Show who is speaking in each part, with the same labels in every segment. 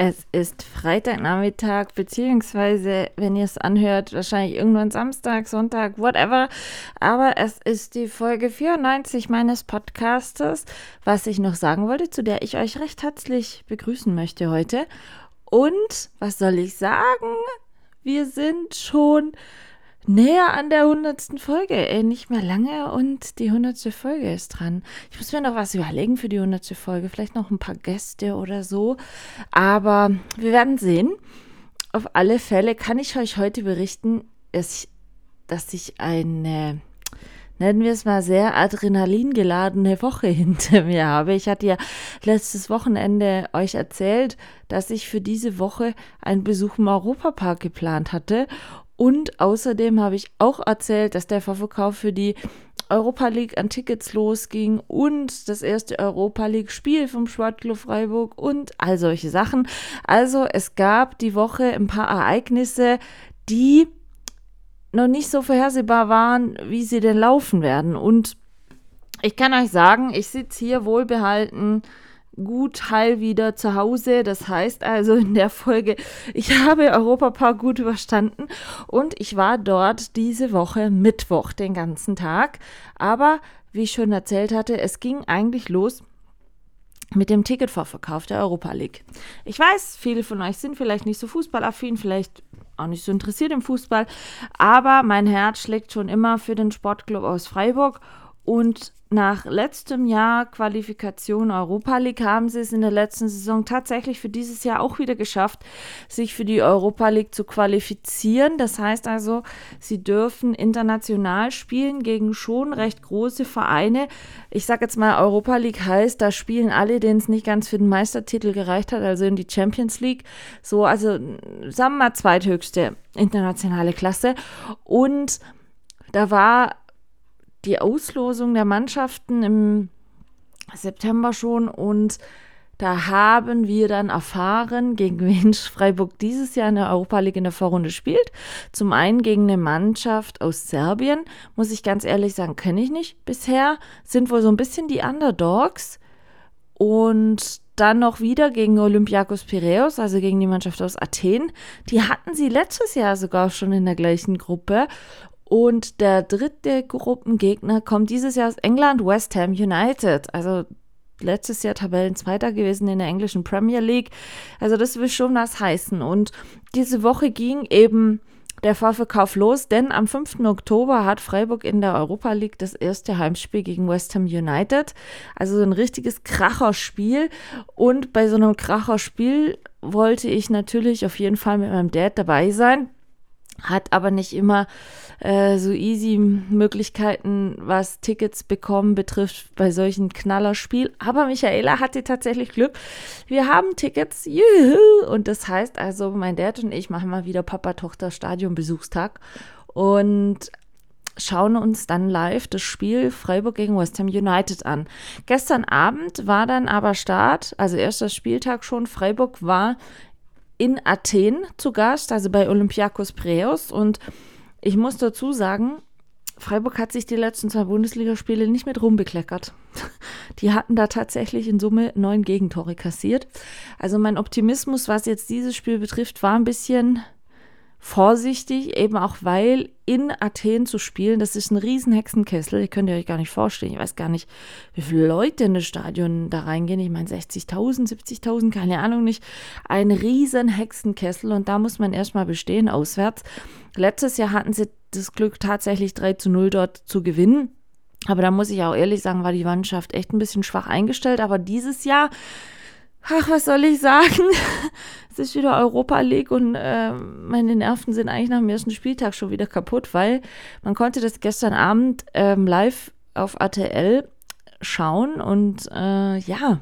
Speaker 1: Es ist Freitagnachmittag, beziehungsweise, wenn ihr es anhört, wahrscheinlich irgendwann Samstag, Sonntag, whatever. Aber es ist die Folge 94 meines Podcastes, was ich noch sagen wollte, zu der ich euch recht herzlich begrüßen möchte heute. Und was soll ich sagen? Wir sind schon näher an der hundertsten Folge. Ey, nicht mehr lange und die hundertste Folge ist dran. Ich muss mir noch was überlegen für die hundertste Folge. Vielleicht noch ein paar Gäste oder so. Aber wir werden sehen. Auf alle Fälle kann ich euch heute berichten, dass ich eine, nennen wir es mal, sehr adrenalingeladene Woche hinter mir habe. Ich hatte ja letztes Wochenende euch erzählt, dass ich für diese Woche einen Besuch im Europapark geplant hatte und außerdem habe ich auch erzählt, dass der Vorverkauf für die Europa League an Tickets losging und das erste Europa League Spiel vom Sportclub Freiburg und all solche Sachen. Also es gab die Woche ein paar Ereignisse, die noch nicht so vorhersehbar waren, wie sie denn laufen werden. Und ich kann euch sagen, ich sitze hier wohlbehalten gut heil wieder zu Hause. Das heißt also in der Folge, ich habe Europapark gut überstanden und ich war dort diese Woche Mittwoch den ganzen Tag. Aber wie ich schon erzählt hatte, es ging eigentlich los mit dem Ticketvorverkauf der Europa League. Ich weiß, viele von euch sind vielleicht nicht so fußballaffin, vielleicht auch nicht so interessiert im Fußball, aber mein Herz schlägt schon immer für den Sportclub aus Freiburg und nach letztem Jahr Qualifikation Europa League haben sie es in der letzten Saison tatsächlich für dieses Jahr auch wieder geschafft, sich für die Europa League zu qualifizieren. Das heißt also, sie dürfen international spielen gegen schon recht große Vereine. Ich sage jetzt mal, Europa League heißt, da spielen alle, denen es nicht ganz für den Meistertitel gereicht hat, also in die Champions League. So, also sagen wir mal zweithöchste internationale Klasse. Und da war die Auslosung der Mannschaften im September schon und da haben wir dann erfahren, gegen wen Freiburg dieses Jahr in der Europa League in der Vorrunde spielt. Zum einen gegen eine Mannschaft aus Serbien, muss ich ganz ehrlich sagen, kenne ich nicht bisher, sind wohl so ein bisschen die Underdogs. Und dann noch wieder gegen Olympiakos Piraeus, also gegen die Mannschaft aus Athen. Die hatten sie letztes Jahr sogar schon in der gleichen Gruppe. Und der dritte Gruppengegner kommt dieses Jahr aus England, West Ham United. Also letztes Jahr Tabellenzweiter gewesen in der englischen Premier League. Also das will schon was heißen. Und diese Woche ging eben der Vorverkauf los, denn am 5. Oktober hat Freiburg in der Europa League das erste Heimspiel gegen West Ham United. Also ein richtiges Kracherspiel. Und bei so einem Kracherspiel wollte ich natürlich auf jeden Fall mit meinem Dad dabei sein hat aber nicht immer äh, so easy Möglichkeiten, was Tickets bekommen betrifft bei solchen Knallerspiel. Aber Michaela hatte tatsächlich Glück. Wir haben Tickets, juhu! und das heißt also, mein Dad und ich machen mal wieder Papa-Tochter-Stadion-Besuchstag und schauen uns dann live das Spiel Freiburg gegen West Ham United an. Gestern Abend war dann aber Start, also erster Spieltag schon. Freiburg war in Athen zu Gast, also bei Olympiakos Preus. Und ich muss dazu sagen, Freiburg hat sich die letzten zwei Bundesligaspiele nicht mit rumbekleckert. Die hatten da tatsächlich in Summe neun Gegentore kassiert. Also mein Optimismus, was jetzt dieses Spiel betrifft, war ein bisschen vorsichtig, eben auch weil in Athen zu spielen, das ist ein riesen Hexenkessel, ihr könnt ihr euch gar nicht vorstellen. Ich weiß gar nicht, wie viele Leute in das Stadion da reingehen. Ich meine 60.000, 70.000, keine Ahnung nicht. Ein riesen Hexenkessel und da muss man erstmal bestehen auswärts. Letztes Jahr hatten sie das Glück tatsächlich 3 zu 0 dort zu gewinnen. Aber da muss ich auch ehrlich sagen, war die Mannschaft echt ein bisschen schwach eingestellt. Aber dieses Jahr ach, was soll ich sagen? es ist wieder Europa League und äh, meine Nerven sind eigentlich nach dem ersten Spieltag schon wieder kaputt, weil man konnte das gestern Abend ähm, live auf ATL schauen und äh, ja,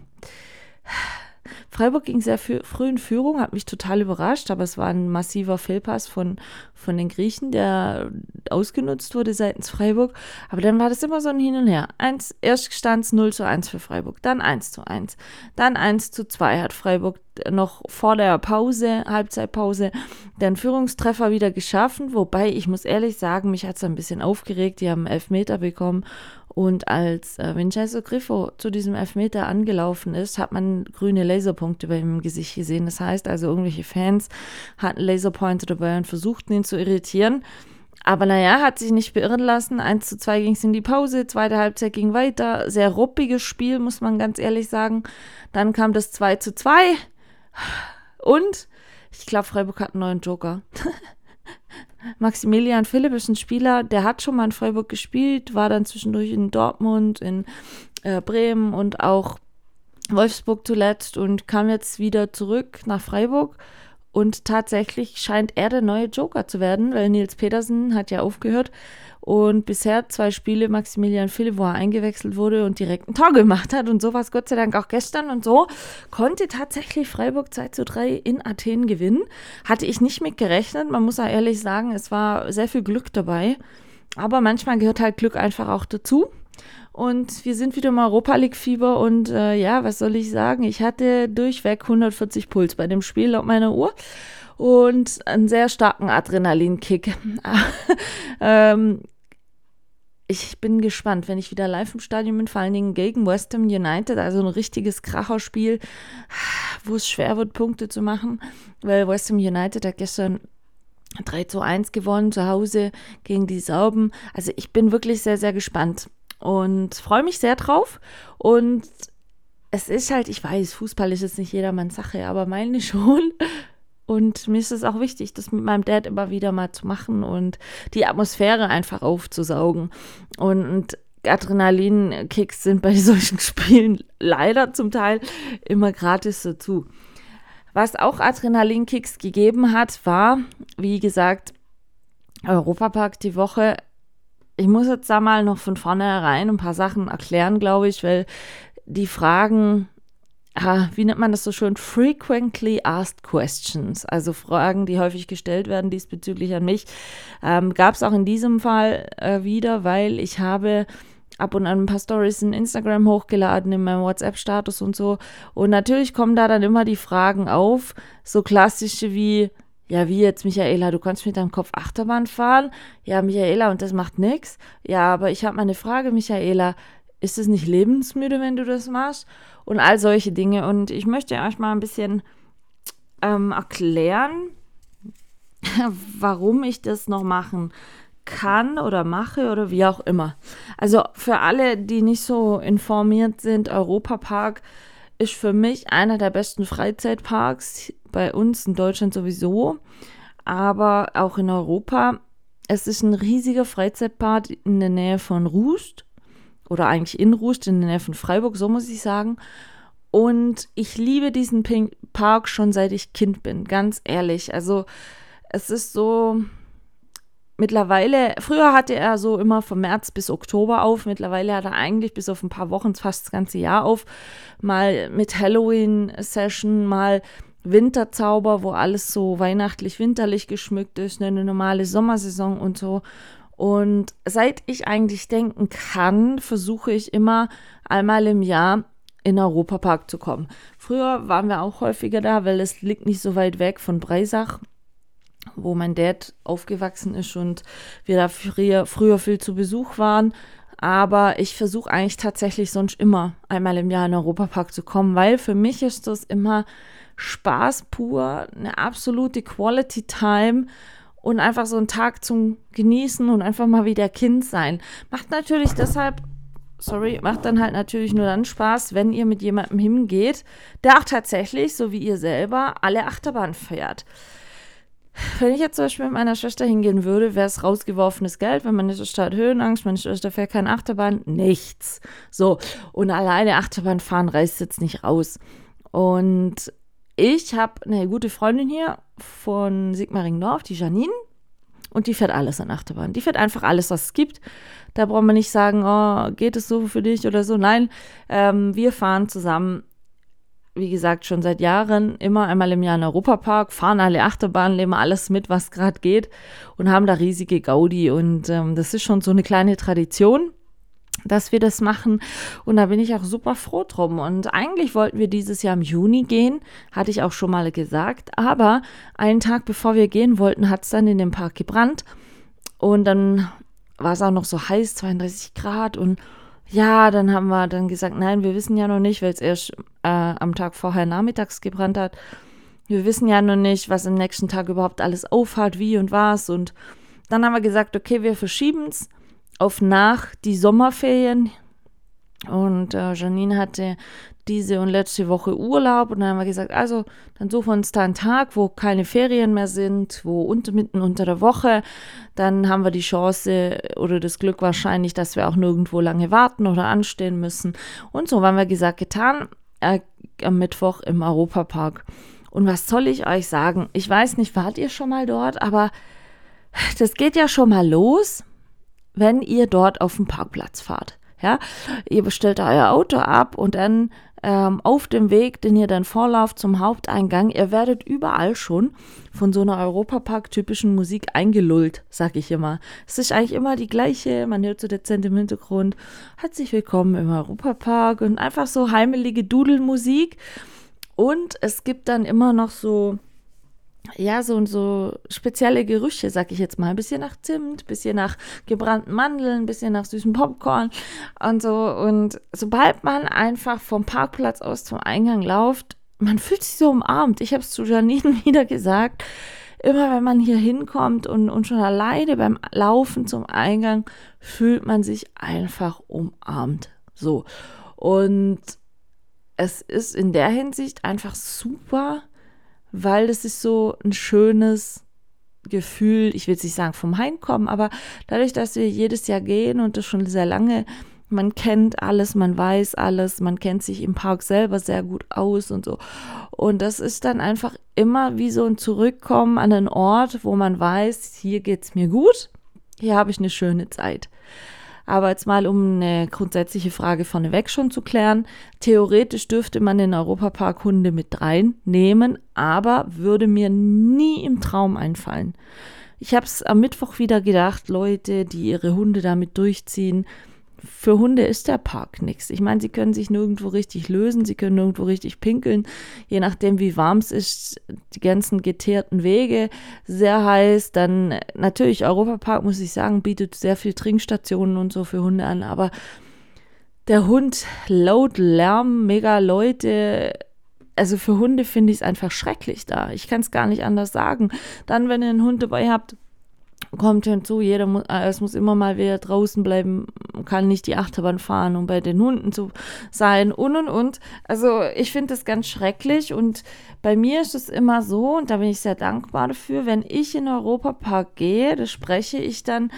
Speaker 1: Freiburg ging sehr früh in Führung, hat mich total überrascht, aber es war ein massiver Fehlpass von, von den Griechen, der ausgenutzt wurde seitens Freiburg. Aber dann war das immer so ein Hin und Her. Eins, erst stand es 0 zu 1 für Freiburg, dann 1 zu 1, dann 1 zu 2 hat Freiburg noch vor der Pause, Halbzeitpause, den Führungstreffer wieder geschaffen. Wobei ich muss ehrlich sagen, mich hat es ein bisschen aufgeregt. Die haben Elfmeter bekommen und als äh, Vincenzo Griffo zu diesem Elfmeter angelaufen ist, hat man grüne Laserpunkte bei ihm im Gesicht gesehen. Das heißt also, irgendwelche Fans hatten Laserpointer dabei und versuchten ihn zu irritieren. Aber naja, hat sich nicht beirren lassen. 1 zu 2 ging es in die Pause, zweite Halbzeit ging weiter. Sehr ruppiges Spiel, muss man ganz ehrlich sagen. Dann kam das 2 zu 2. Und ich glaube, Freiburg hat einen neuen Joker. Maximilian Philipp ist ein Spieler, der hat schon mal in Freiburg gespielt, war dann zwischendurch in Dortmund, in äh, Bremen und auch Wolfsburg zuletzt und kam jetzt wieder zurück nach Freiburg. Und tatsächlich scheint er der neue Joker zu werden, weil Nils Petersen hat ja aufgehört und bisher zwei Spiele Maximilian Philipp, wo er eingewechselt wurde und direkt ein Tor gemacht hat. Und so war es Gott sei Dank auch gestern. Und so konnte tatsächlich Freiburg 2 zu 3 in Athen gewinnen. Hatte ich nicht mit gerechnet. Man muss ja ehrlich sagen, es war sehr viel Glück dabei. Aber manchmal gehört halt Glück einfach auch dazu. Und wir sind wieder im Europa League-Fieber. Und äh, ja, was soll ich sagen? Ich hatte durchweg 140 Puls bei dem Spiel laut meiner Uhr und einen sehr starken Adrenalinkick. ähm, ich bin gespannt, wenn ich wieder live im Stadion bin, vor allen Dingen gegen West Ham United, also ein richtiges Kracherspiel, wo es schwer wird, Punkte zu machen, weil West Ham United hat gestern 3 zu 1 gewonnen zu Hause gegen die Sauben. Also ich bin wirklich sehr, sehr gespannt und freue mich sehr drauf. Und es ist halt, ich weiß, Fußball ist jetzt nicht jedermanns Sache, aber meine schon. Und mir ist es auch wichtig, das mit meinem Dad immer wieder mal zu machen und die Atmosphäre einfach aufzusaugen. Und, Adrenalinkicks sind bei solchen Spielen leider zum Teil immer gratis dazu. Was auch Adrenalinkicks gegeben hat, war, wie gesagt, Europapark die Woche. Ich muss jetzt da mal noch von vornherein ein paar Sachen erklären, glaube ich, weil die Fragen wie nennt man das so schön, frequently asked questions, also Fragen, die häufig gestellt werden diesbezüglich an mich, ähm, gab es auch in diesem Fall äh, wieder, weil ich habe ab und an ein paar Stories in Instagram hochgeladen, in meinem WhatsApp-Status und so. Und natürlich kommen da dann immer die Fragen auf, so klassische wie, ja, wie jetzt, Michaela, du kannst mit deinem Kopf Achterbahn fahren? Ja, Michaela, und das macht nichts? Ja, aber ich habe mal eine Frage, Michaela, ist es nicht lebensmüde, wenn du das machst? Und all solche Dinge. Und ich möchte euch mal ein bisschen ähm, erklären, warum ich das noch machen kann oder mache oder wie auch immer. Also für alle, die nicht so informiert sind, Europapark ist für mich einer der besten Freizeitparks bei uns in Deutschland sowieso, aber auch in Europa. Es ist ein riesiger Freizeitpark in der Nähe von Rust oder eigentlich in Rust, in der Nähe von Freiburg, so muss ich sagen. Und ich liebe diesen Park schon seit ich Kind bin, ganz ehrlich. Also es ist so, mittlerweile, früher hatte er so immer von März bis Oktober auf, mittlerweile hat er eigentlich bis auf ein paar Wochen fast das ganze Jahr auf. Mal mit Halloween-Session, mal Winterzauber, wo alles so weihnachtlich, winterlich geschmückt ist, eine normale Sommersaison und so. Und seit ich eigentlich denken kann, versuche ich immer einmal im Jahr in Europapark zu kommen. Früher waren wir auch häufiger da, weil es liegt nicht so weit weg von Breisach, wo mein Dad aufgewachsen ist und wir da früher, früher viel zu Besuch waren. Aber ich versuche eigentlich tatsächlich sonst immer einmal im Jahr in den Europapark zu kommen, weil für mich ist das immer Spaß pur, eine absolute Quality Time und einfach so einen Tag zum Genießen und einfach mal wieder Kind sein. Macht natürlich deshalb, sorry, macht dann halt natürlich nur dann Spaß, wenn ihr mit jemandem hingeht, der auch tatsächlich, so wie ihr selber, alle Achterbahnen fährt. Wenn ich jetzt zum Beispiel mit meiner Schwester hingehen würde, wäre es rausgeworfenes Geld, wenn meine Schwester hat Höhenangst, meine Schwester fährt keine Achterbahn, nichts. So, und alleine Achterbahn fahren reißt jetzt nicht raus. Und ich habe eine gute Freundin hier von Sigmaringen-Dorf, die Janine. Und die fährt alles an Achterbahn. Die fährt einfach alles, was es gibt. Da braucht man nicht sagen, oh, geht es so für dich oder so. Nein, ähm, wir fahren zusammen wie gesagt, schon seit Jahren immer einmal im Jahr in Europapark, fahren alle Achterbahnen, nehmen alles mit, was gerade geht und haben da riesige Gaudi. Und ähm, das ist schon so eine kleine Tradition dass wir das machen. Und da bin ich auch super froh drum. Und eigentlich wollten wir dieses Jahr im Juni gehen, hatte ich auch schon mal gesagt. Aber einen Tag bevor wir gehen wollten, hat es dann in dem Park gebrannt. Und dann war es auch noch so heiß, 32 Grad. Und ja, dann haben wir dann gesagt, nein, wir wissen ja noch nicht, weil es erst äh, am Tag vorher nachmittags gebrannt hat. Wir wissen ja noch nicht, was am nächsten Tag überhaupt alles aufhat, wie und was. Und dann haben wir gesagt, okay, wir verschieben es auf nach die Sommerferien. Und äh, Janine hatte diese und letzte Woche Urlaub und dann haben wir gesagt, also dann suchen wir uns da einen Tag, wo keine Ferien mehr sind, wo unter, mitten unter der Woche, dann haben wir die Chance oder das Glück wahrscheinlich, dass wir auch nirgendwo lange warten oder anstehen müssen. Und so haben wir gesagt, getan, äh, am Mittwoch im Europapark. Und was soll ich euch sagen? Ich weiß nicht, wart ihr schon mal dort, aber das geht ja schon mal los wenn ihr dort auf dem Parkplatz fahrt. Ja, ihr bestellt euer Auto ab und dann ähm, auf dem Weg, den ihr dann vorlauft zum Haupteingang, ihr werdet überall schon von so einer Europapark-typischen Musik eingelullt, sag ich immer. Es ist eigentlich immer die gleiche, man hört so dezent im Hintergrund, herzlich willkommen im Europapark und einfach so heimelige Dudelmusik. Und es gibt dann immer noch so ja, so und so spezielle Gerüche, sag ich jetzt mal. Ein bisschen nach Zimt, ein bisschen nach gebrannten Mandeln, ein bisschen nach süßem Popcorn und so. Und sobald man einfach vom Parkplatz aus zum Eingang läuft, man fühlt sich so umarmt. Ich habe es zu Janine wieder gesagt. Immer wenn man hier hinkommt und, und schon alleine beim Laufen zum Eingang, fühlt man sich einfach umarmt. So. Und es ist in der Hinsicht einfach super weil das ist so ein schönes Gefühl, ich will jetzt nicht sagen vom Heimkommen, aber dadurch, dass wir jedes Jahr gehen und das schon sehr lange, man kennt alles, man weiß alles, man kennt sich im Park selber sehr gut aus und so. Und das ist dann einfach immer wie so ein Zurückkommen an einen Ort, wo man weiß, hier geht es mir gut, hier habe ich eine schöne Zeit. Aber jetzt mal, um eine grundsätzliche Frage vorneweg schon zu klären. Theoretisch dürfte man den Europapark Hunde mit reinnehmen, aber würde mir nie im Traum einfallen. Ich habe es am Mittwoch wieder gedacht, Leute, die ihre Hunde damit durchziehen, für Hunde ist der Park nichts. Ich meine, sie können sich nirgendwo richtig lösen, sie können nirgendwo richtig pinkeln, je nachdem, wie warm es ist, die ganzen geteerten Wege, sehr heiß. Dann natürlich, Europapark, muss ich sagen, bietet sehr viel Trinkstationen und so für Hunde an, aber der Hund, laut Lärm, mega Leute, also für Hunde finde ich es einfach schrecklich da. Ich kann es gar nicht anders sagen. Dann, wenn ihr einen Hund dabei habt, kommt hinzu, jeder muss, äh, es muss immer mal wieder draußen bleiben, kann nicht die Achterbahn fahren, um bei den Hunden zu sein und und und. Also ich finde das ganz schrecklich und bei mir ist es immer so, und da bin ich sehr dankbar dafür, wenn ich in den Europapark gehe, das spreche ich dann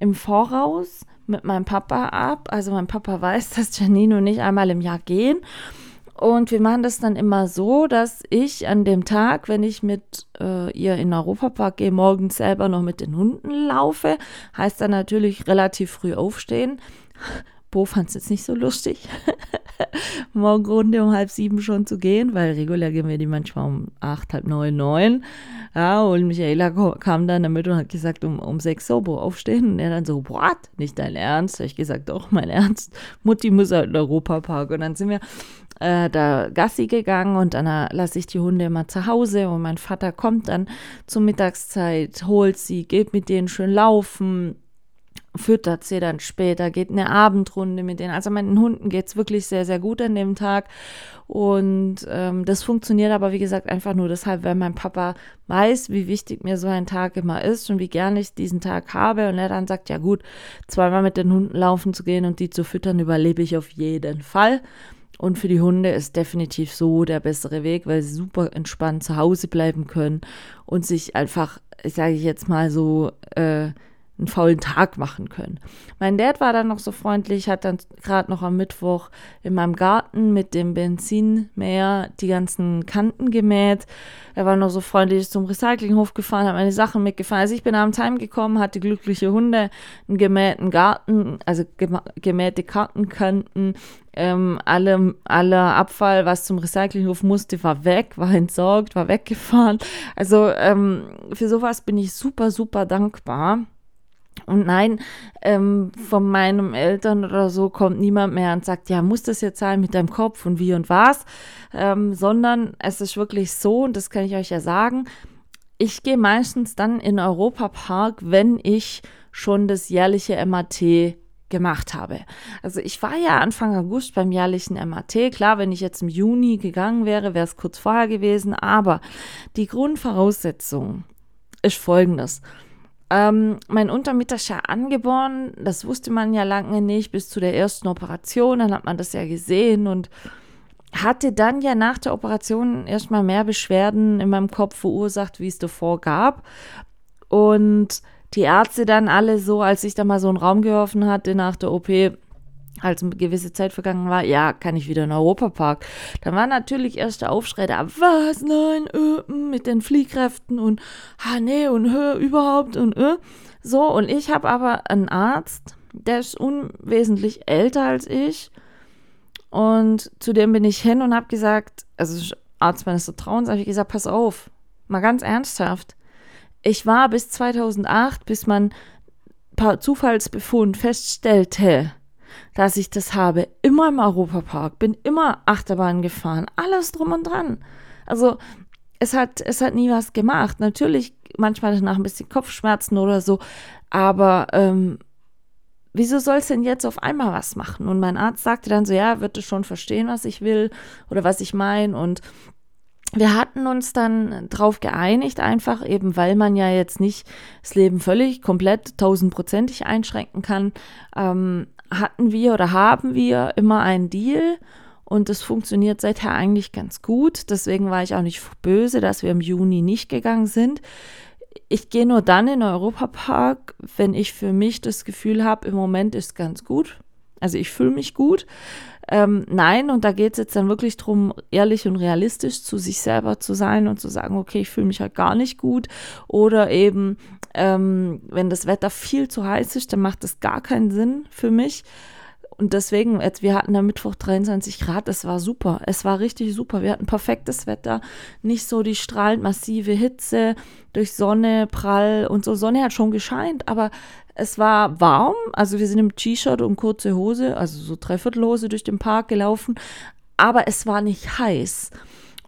Speaker 1: im Voraus mit meinem Papa ab. Also mein Papa weiß, dass Janine und ich einmal im Jahr gehen. Und wir machen das dann immer so, dass ich an dem Tag, wenn ich mit äh, ihr in den Europapark gehe, morgens selber noch mit den Hunden laufe. Heißt dann natürlich relativ früh aufstehen. Bo fand es jetzt nicht so lustig, Morgenrunde um halb sieben schon zu gehen, weil regulär gehen wir die manchmal um acht, halb neun, neun. Ja, und Michaela kam dann damit und hat gesagt, um, um sechs so, Bo, aufstehen. Und er dann so, what? Nicht dein Ernst? Habe ich gesagt, doch, mein Ernst. Mutti muss halt in Europapark. Und dann sind wir äh, da Gassi gegangen und dann lasse ich die Hunde immer zu Hause und mein Vater kommt dann zur Mittagszeit, holt sie, geht mit denen schön laufen, füttert sie dann später, geht eine Abendrunde mit denen. Also meinen Hunden geht es wirklich sehr, sehr gut an dem Tag. Und ähm, das funktioniert aber, wie gesagt, einfach nur deshalb, weil mein Papa weiß, wie wichtig mir so ein Tag immer ist und wie gerne ich diesen Tag habe. Und er dann sagt, ja gut, zweimal mit den Hunden laufen zu gehen und die zu füttern, überlebe ich auf jeden Fall. Und für die Hunde ist definitiv so der bessere Weg, weil sie super entspannt zu Hause bleiben können und sich einfach, sage ich jetzt mal so, äh, einen faulen Tag machen können. Mein Dad war dann noch so freundlich, hat dann gerade noch am Mittwoch in meinem Garten mit dem Benzinmäher die ganzen Kanten gemäht. Er war noch so freundlich zum Recyclinghof gefahren, hat meine Sachen mitgefahren. Also ich bin abends heimgekommen, hatte glückliche Hunde, einen gemähten Garten, also gemähte Kartenkanten, ähm, alle, aller Abfall, was zum Recyclinghof musste, war weg, war entsorgt, war weggefahren. Also ähm, für sowas bin ich super, super dankbar. Und nein, ähm, von meinen Eltern oder so kommt niemand mehr und sagt, ja, muss das jetzt sein mit deinem Kopf und wie und was, ähm, sondern es ist wirklich so, und das kann ich euch ja sagen, ich gehe meistens dann in Europapark, wenn ich schon das jährliche MAT gemacht habe. Also ich war ja Anfang August beim jährlichen MAT. Klar, wenn ich jetzt im Juni gegangen wäre, wäre es kurz vorher gewesen. Aber die Grundvoraussetzung ist folgendes. Ähm, mein Untermieter ist ja angeboren. Das wusste man ja lange nicht bis zu der ersten Operation. Dann hat man das ja gesehen und hatte dann ja nach der Operation erstmal mehr Beschwerden in meinem Kopf verursacht, wie es davor gab. Und die Ärzte dann alle so, als ich da mal so einen Raum geworfen hatte nach der OP, als eine gewisse Zeit vergangen war, ja, kann ich wieder in den Europapark. Dann war natürlich erst der Aufschrei da, was, nein, äh, mm, mit den Fliehkräften und, ha, nee, und hör, überhaupt und, äh. So, und ich habe aber einen Arzt, der ist unwesentlich älter als ich. Und zu dem bin ich hin und habe gesagt, also Arzt meines Vertrauens, habe ich gesagt, pass auf, mal ganz ernsthaft ich war bis 2008, bis man Zufallsbefund feststellte, dass ich das habe, immer im Europapark, bin immer Achterbahn gefahren, alles drum und dran. Also es hat, es hat nie was gemacht. Natürlich manchmal danach ein bisschen Kopfschmerzen oder so, aber ähm, wieso soll es denn jetzt auf einmal was machen? Und mein Arzt sagte dann so, ja, wird es schon verstehen, was ich will oder was ich meine und wir hatten uns dann drauf geeinigt, einfach eben, weil man ja jetzt nicht das Leben völlig komplett tausendprozentig einschränken kann, ähm, hatten wir oder haben wir immer einen Deal und das funktioniert seither eigentlich ganz gut. Deswegen war ich auch nicht böse, dass wir im Juni nicht gegangen sind. Ich gehe nur dann in den Europapark, wenn ich für mich das Gefühl habe, im Moment ist ganz gut. Also ich fühle mich gut. Ähm, nein, und da geht es jetzt dann wirklich darum, ehrlich und realistisch zu sich selber zu sein und zu sagen, okay, ich fühle mich halt gar nicht gut. Oder eben, ähm, wenn das Wetter viel zu heiß ist, dann macht das gar keinen Sinn für mich. Und deswegen, wir hatten am Mittwoch 23 Grad, es war super. Es war richtig super. Wir hatten perfektes Wetter, nicht so die strahlend massive Hitze durch Sonne, Prall und so. Sonne hat schon gescheint, aber es war warm. Also wir sind im T-Shirt und kurze Hose, also so Dreiviertelhose durch den Park gelaufen, aber es war nicht heiß.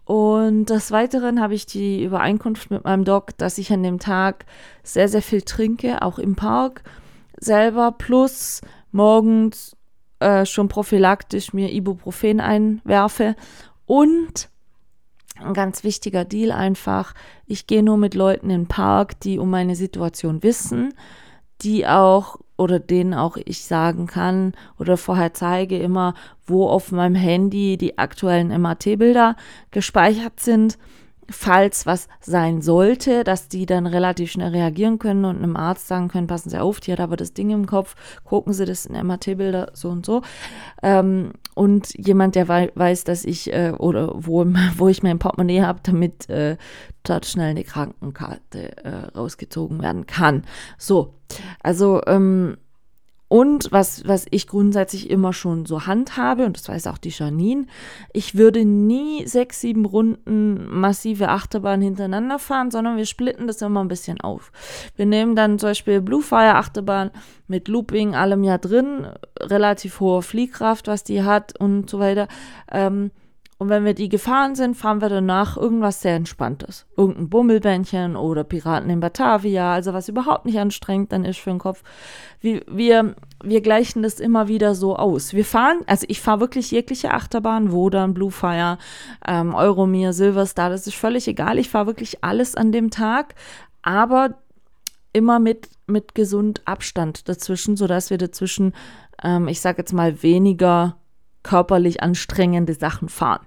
Speaker 1: Und des Weiteren habe ich die Übereinkunft mit meinem Doc, dass ich an dem Tag sehr, sehr viel trinke, auch im Park selber, plus morgens äh, schon prophylaktisch mir Ibuprofen einwerfe. Und ein ganz wichtiger Deal einfach, ich gehe nur mit Leuten in den Park, die um meine Situation wissen, die auch oder denen auch ich sagen kann oder vorher zeige immer, wo auf meinem Handy die aktuellen MAT-Bilder gespeichert sind falls was sein sollte, dass die dann relativ schnell reagieren können und einem Arzt sagen können, passen Sie auf, die hat aber das Ding im Kopf, gucken Sie das in MRT-Bilder so und so. Ähm, und jemand, der wei weiß, dass ich äh, oder wo, wo ich mein Portemonnaie habe, damit äh, dort schnell eine Krankenkarte äh, rausgezogen werden kann. So, also ähm, und was, was ich grundsätzlich immer schon so handhabe, und das weiß auch die Janine, ich würde nie sechs, sieben Runden massive Achterbahn hintereinander fahren, sondern wir splitten das immer ein bisschen auf. Wir nehmen dann zum Beispiel Bluefire Achterbahn mit Looping, allem ja drin, relativ hohe Fliehkraft, was die hat und so weiter. Ähm, und wenn wir die gefahren sind, fahren wir danach irgendwas sehr Entspanntes. Irgendein Bummelbändchen oder Piraten in Batavia, also was überhaupt nicht anstrengend dann ist für den Kopf. Wir, wir, wir gleichen das immer wieder so aus. Wir fahren, also ich fahre wirklich jegliche Achterbahn, Wodan, Bluefire, ähm, Euromir, Silverstar, das ist völlig egal. Ich fahre wirklich alles an dem Tag, aber immer mit, mit gesund Abstand dazwischen, sodass wir dazwischen, ähm, ich sage jetzt mal, weniger körperlich anstrengende Sachen fahren.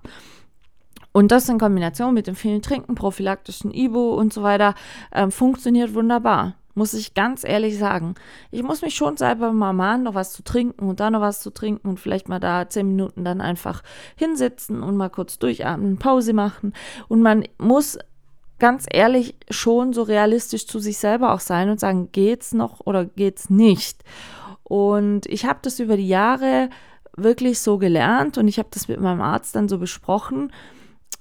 Speaker 1: Und das in Kombination mit dem vielen Trinken, prophylaktischen Ibo und so weiter, äh, funktioniert wunderbar. muss ich ganz ehrlich sagen. Ich muss mich schon selber mal mahnen, noch was zu trinken und dann noch was zu trinken und vielleicht mal da zehn Minuten dann einfach hinsitzen und mal kurz durchatmen, Pause machen. Und man muss ganz ehrlich schon so realistisch zu sich selber auch sein und sagen, geht's noch oder geht's nicht? Und ich habe das über die Jahre wirklich so gelernt und ich habe das mit meinem Arzt dann so besprochen.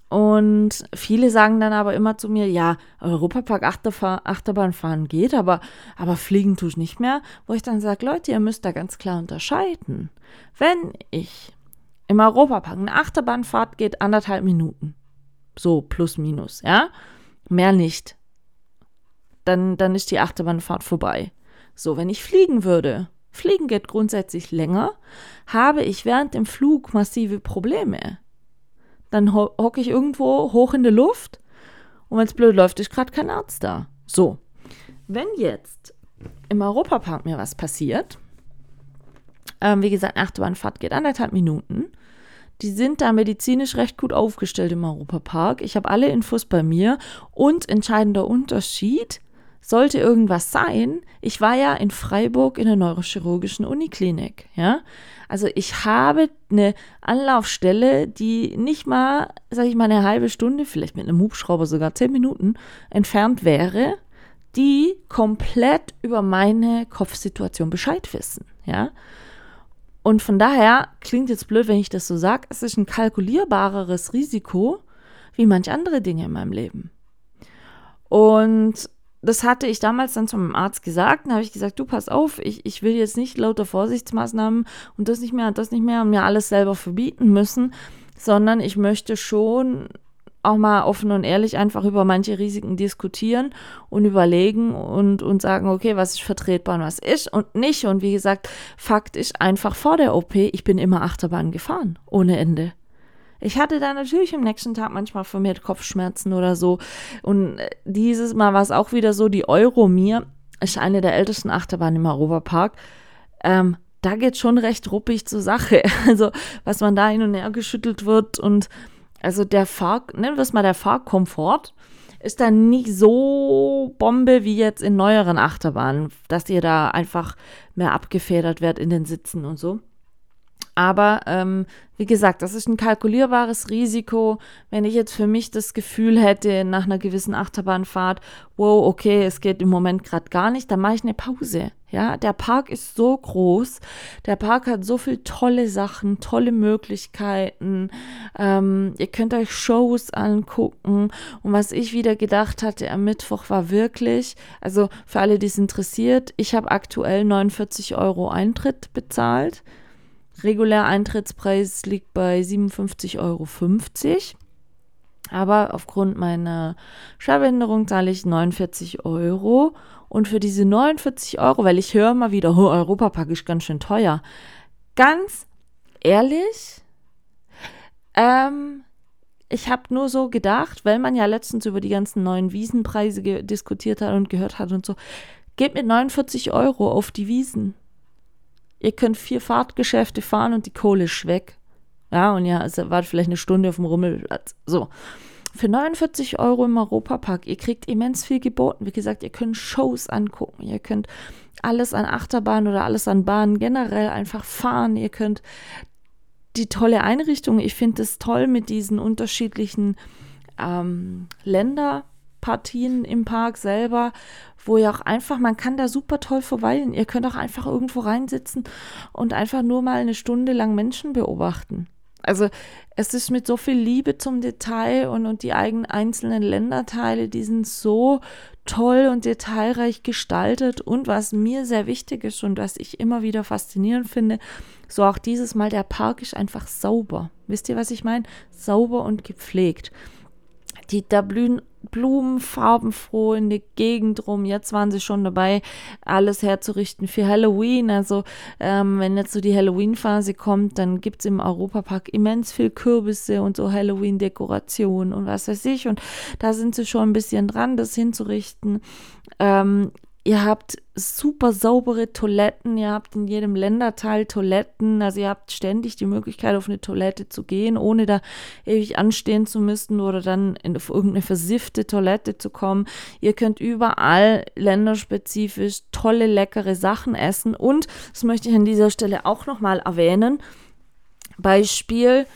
Speaker 1: Und viele sagen dann aber immer zu mir, ja, Europapark Achterbahn fahren geht, aber, aber fliegen tue ich nicht mehr. Wo ich dann sage, Leute, ihr müsst da ganz klar unterscheiden. Wenn ich im Europapark eine Achterbahnfahrt geht, anderthalb Minuten. So, plus minus, ja. Mehr nicht. Dann, dann ist die Achterbahnfahrt vorbei. So, wenn ich fliegen würde, Fliegen geht grundsätzlich länger, habe ich während dem Flug massive Probleme. Dann ho hocke ich irgendwo hoch in der Luft und wenn es blöd läuft, ist gerade kein Arzt da. So, wenn jetzt im Europapark mir was passiert, ähm, wie gesagt, Achterbahnfahrt geht anderthalb Minuten, die sind da medizinisch recht gut aufgestellt im Europapark. Ich habe alle Infos bei mir und entscheidender Unterschied, sollte irgendwas sein, ich war ja in Freiburg in der neurochirurgischen Uniklinik, ja. Also ich habe eine Anlaufstelle, die nicht mal, sage ich mal, eine halbe Stunde, vielleicht mit einem Hubschrauber sogar zehn Minuten entfernt wäre, die komplett über meine Kopfsituation Bescheid wissen, ja. Und von daher klingt jetzt blöd, wenn ich das so sage, es ist ein kalkulierbareres Risiko wie manch andere Dinge in meinem Leben. Und das hatte ich damals dann zum Arzt gesagt. Dann habe ich gesagt, du pass auf, ich, ich will jetzt nicht lauter Vorsichtsmaßnahmen und das nicht mehr und das nicht mehr und mir alles selber verbieten müssen, sondern ich möchte schon auch mal offen und ehrlich einfach über manche Risiken diskutieren und überlegen und, und sagen, okay, was ist vertretbar und was ist und nicht. Und wie gesagt, Fakt ist einfach vor der OP, ich bin immer Achterbahn gefahren, ohne Ende. Ich hatte da natürlich am nächsten Tag manchmal vermehrt Kopfschmerzen oder so. Und äh, dieses Mal war es auch wieder so, die Euromir ist eine der ältesten Achterbahnen im Europapark. Ähm, da geht schon recht ruppig zur Sache. Also, was man da hin und her geschüttelt wird und also der Fahr, nennen wir es mal der Fahrkomfort, ist dann nicht so Bombe wie jetzt in neueren Achterbahnen, dass ihr da einfach mehr abgefedert werdet in den Sitzen und so. Aber ähm, wie gesagt, das ist ein kalkulierbares Risiko. Wenn ich jetzt für mich das Gefühl hätte, nach einer gewissen Achterbahnfahrt, wow, okay, es geht im Moment gerade gar nicht, dann mache ich eine Pause. Ja, der Park ist so groß. Der Park hat so viele tolle Sachen, tolle Möglichkeiten. Ähm, ihr könnt euch Shows angucken. Und was ich wieder gedacht hatte am Mittwoch war wirklich, also für alle, die es interessiert, ich habe aktuell 49 Euro Eintritt bezahlt. Regulär Eintrittspreis liegt bei 57,50 Euro. Aber aufgrund meiner Schwerbehinderung zahle ich 49 Euro. Und für diese 49 Euro, weil ich höre mal wieder, oh, Europapark ist ganz schön teuer. Ganz ehrlich, ähm, ich habe nur so gedacht, weil man ja letztens über die ganzen neuen Wiesenpreise diskutiert hat und gehört hat und so, geht mit 49 Euro auf die Wiesen. Ihr könnt vier Fahrtgeschäfte fahren und die Kohle ist weg. Ja, und ja, es war vielleicht eine Stunde auf dem Rummelplatz. So. Für 49 Euro im Europapark, ihr kriegt immens viel geboten. Wie gesagt, ihr könnt Shows angucken, ihr könnt alles an Achterbahn oder alles an Bahnen generell einfach fahren. Ihr könnt die tolle Einrichtung, ich finde es toll mit diesen unterschiedlichen ähm, Länderpartien im Park selber, wo ihr auch einfach, man kann da super toll verweilen. Ihr könnt auch einfach irgendwo reinsitzen und einfach nur mal eine Stunde lang Menschen beobachten. Also es ist mit so viel Liebe zum Detail und, und die eigenen einzelnen Länderteile, die sind so toll und detailreich gestaltet. Und was mir sehr wichtig ist und was ich immer wieder faszinierend finde, so auch dieses Mal, der Park ist einfach sauber. Wisst ihr, was ich meine? Sauber und gepflegt. Die, da blühen Blumen farbenfroh in die Gegend rum. Jetzt waren sie schon dabei, alles herzurichten für Halloween. Also ähm, wenn jetzt so die Halloween-Phase kommt, dann gibt es im Europapark immens viel Kürbisse und so Halloween-Dekorationen und was weiß ich. Und da sind sie schon ein bisschen dran, das hinzurichten. Ähm, Ihr habt super saubere Toiletten, ihr habt in jedem Länderteil Toiletten, also ihr habt ständig die Möglichkeit, auf eine Toilette zu gehen, ohne da ewig anstehen zu müssen oder dann in, auf irgendeine versiffte Toilette zu kommen. Ihr könnt überall länderspezifisch tolle, leckere Sachen essen und, das möchte ich an dieser Stelle auch nochmal erwähnen, Beispiel,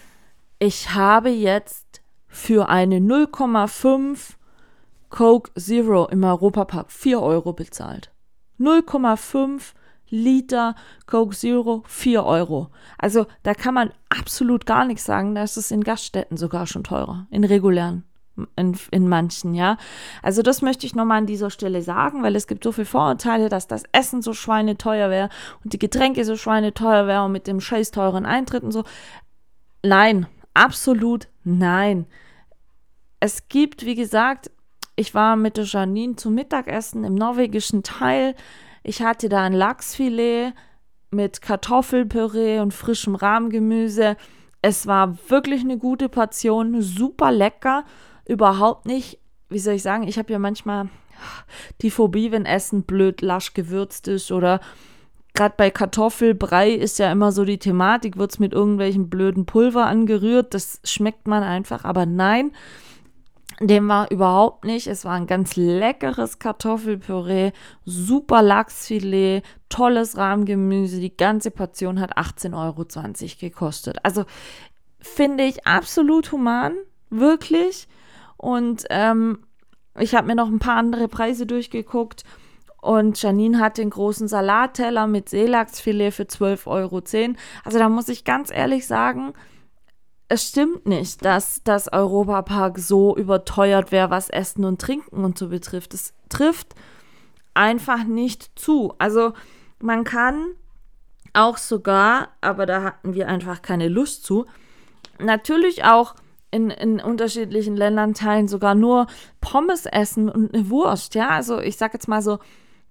Speaker 1: ich habe jetzt für eine 0,5 Coke Zero im Europapark 4 Euro bezahlt. 0,5 Liter Coke Zero 4 Euro. Also da kann man absolut gar nichts sagen. Da ist es in Gaststätten sogar schon teurer. In regulären. In, in manchen, ja. Also das möchte ich nochmal an dieser Stelle sagen, weil es gibt so viele Vorurteile, dass das Essen so schweineteuer wäre und die Getränke so schweineteuer wäre und mit dem scheiß teuren Eintritt und so. Nein, absolut nein. Es gibt, wie gesagt, ich war mit der Janine zum Mittagessen im norwegischen Teil. Ich hatte da ein Lachsfilet mit Kartoffelpüree und frischem Rahmgemüse. Es war wirklich eine gute Portion, super lecker. Überhaupt nicht, wie soll ich sagen, ich habe ja manchmal die Phobie, wenn Essen blöd lasch gewürzt ist oder gerade bei Kartoffelbrei ist ja immer so die Thematik, wird es mit irgendwelchen blöden Pulver angerührt, das schmeckt man einfach, aber nein, dem war überhaupt nicht. Es war ein ganz leckeres Kartoffelpüree, super Lachsfilet, tolles Rahmgemüse. Die ganze Portion hat 18,20 Euro gekostet. Also finde ich absolut human, wirklich. Und ähm, ich habe mir noch ein paar andere Preise durchgeguckt. Und Janine hat den großen Salatteller mit Seelachsfilet für 12,10 Euro. Also da muss ich ganz ehrlich sagen, es stimmt nicht, dass das Europapark so überteuert wäre, was Essen und Trinken und so betrifft. Es trifft einfach nicht zu. Also man kann auch sogar, aber da hatten wir einfach keine Lust zu, natürlich auch in, in unterschiedlichen Ländern teilen sogar nur Pommes essen und eine Wurst, ja. Also ich sag jetzt mal so,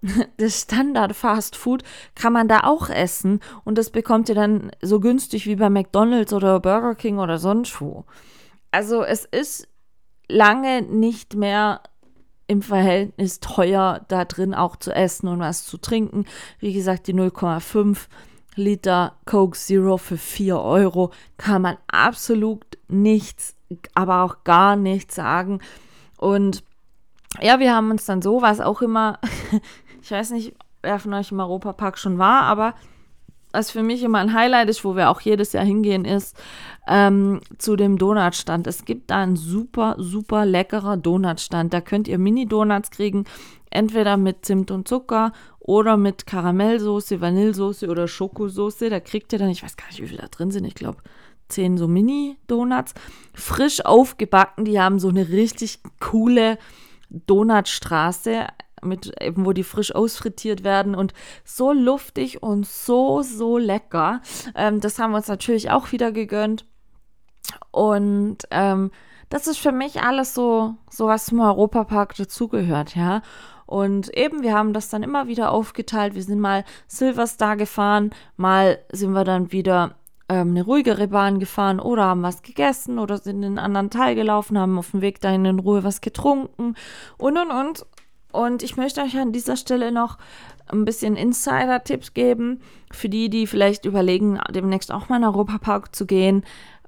Speaker 1: das Standard Fast Food kann man da auch essen und das bekommt ihr dann so günstig wie bei McDonald's oder Burger King oder sonst wo. Also es ist lange nicht mehr im Verhältnis teuer, da drin auch zu essen und was zu trinken. Wie gesagt, die 0,5 Liter Coke Zero für 4 Euro kann man absolut nichts, aber auch gar nichts sagen. Und ja, wir haben uns dann sowas auch immer Ich weiß nicht, wer von euch im Europapark schon war, aber was für mich immer ein Highlight ist, wo wir auch jedes Jahr hingehen, ist ähm, zu dem Donutstand. Es gibt da einen super, super leckerer Donutstand. Da könnt ihr Mini-Donuts kriegen, entweder mit Zimt und Zucker oder mit Karamellsoße, Vanillesoße oder Schokosoße. Da kriegt ihr dann, ich weiß gar nicht, wie viele da drin sind, ich glaube zehn so Mini-Donuts, frisch aufgebacken. Die haben so eine richtig coole Donutstraße mit eben, wo die frisch ausfrittiert werden und so luftig und so, so lecker. Ähm, das haben wir uns natürlich auch wieder gegönnt. Und ähm, das ist für mich alles so, so was zum Europapark dazugehört, ja. Und eben, wir haben das dann immer wieder aufgeteilt. Wir sind mal Silverstar gefahren, mal sind wir dann wieder ähm, eine ruhigere Bahn gefahren oder haben was gegessen oder sind in einen anderen Teil gelaufen, haben auf dem Weg dahin in Ruhe was getrunken und und und. Und ich möchte euch an dieser Stelle noch ein bisschen Insider-Tipps geben, für die, die vielleicht überlegen, demnächst auch mal in Europapark zu gehen.